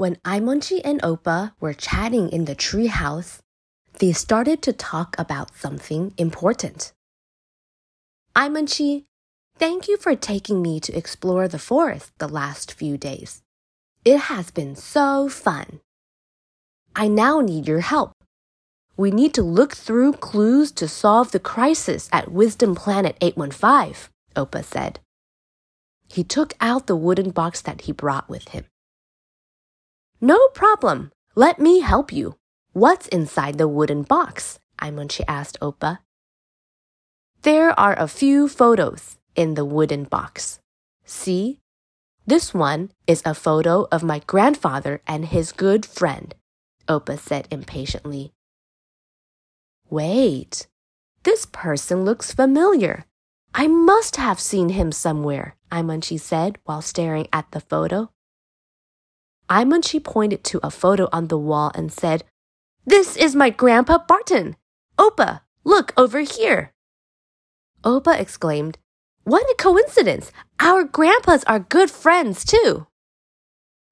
When Aimonchi and Opa were chatting in the treehouse, they started to talk about something important. Aimonchi, thank you for taking me to explore the forest the last few days. It has been so fun. I now need your help. We need to look through clues to solve the crisis at Wisdom Planet 815, Opa said. He took out the wooden box that he brought with him. No problem. Let me help you. What's inside the wooden box? Aimonchi asked Opa. There are a few photos in the wooden box. See? This one is a photo of my grandfather and his good friend, Opa said impatiently. Wait, this person looks familiar. I must have seen him somewhere, Aimonchi said while staring at the photo. Aimonchi pointed to a photo on the wall and said, This is my grandpa Barton. Opa, look over here. Opa exclaimed, What a coincidence! Our grandpas are good friends too.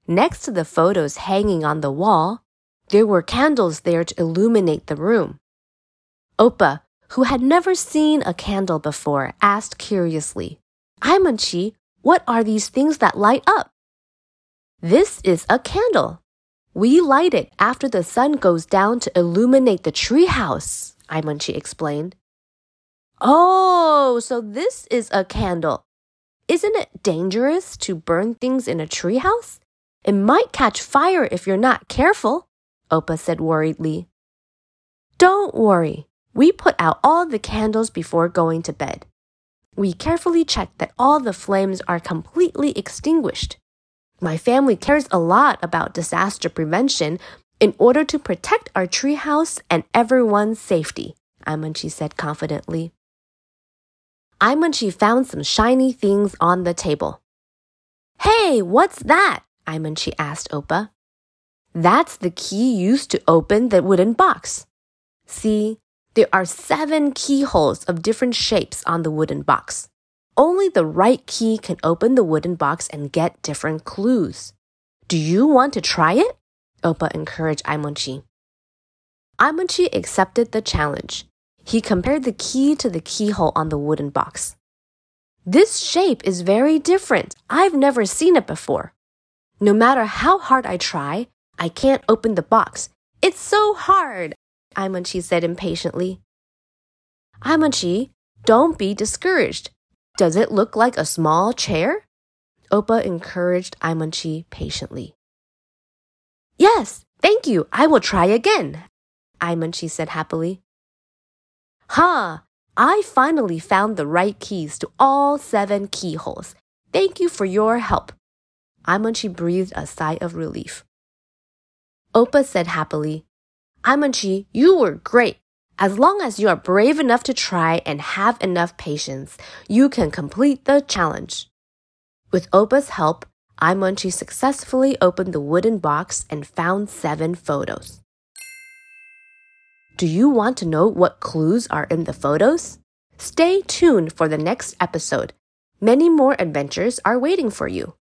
Next to the photos hanging on the wall, there were candles there to illuminate the room. Opa, who had never seen a candle before, asked curiously, Aimonchi, what are these things that light up? This is a candle. We light it after the sun goes down to illuminate the treehouse, Aimonchi explained. Oh, so this is a candle. Isn't it dangerous to burn things in a treehouse? It might catch fire if you're not careful, Opa said worriedly. Don't worry. We put out all the candles before going to bed. We carefully check that all the flames are completely extinguished. My family cares a lot about disaster prevention in order to protect our treehouse and everyone's safety, Aimonchi said confidently. Aimonchi found some shiny things on the table. Hey, what's that? Aimonchi asked Opa. That's the key used to open the wooden box. See, there are seven keyholes of different shapes on the wooden box. Only the right key can open the wooden box and get different clues. Do you want to try it? Opa encouraged Aimonchi. Aimonchi accepted the challenge. He compared the key to the keyhole on the wooden box. This shape is very different. I've never seen it before. No matter how hard I try, I can't open the box. It's so hard, Aimonchi said impatiently. Aimonchi, don't be discouraged. Does it look like a small chair? Opa encouraged Aimonchi patiently. Yes, thank you. I will try again, Aimonchi said happily. Ha! Huh, I finally found the right keys to all seven keyholes. Thank you for your help. Aimonchi breathed a sigh of relief. Opa said happily, Aimonchi, you were great. As long as you are brave enough to try and have enough patience, you can complete the challenge. With Opa's help, Aimonchi successfully opened the wooden box and found seven photos. Do you want to know what clues are in the photos? Stay tuned for the next episode. Many more adventures are waiting for you.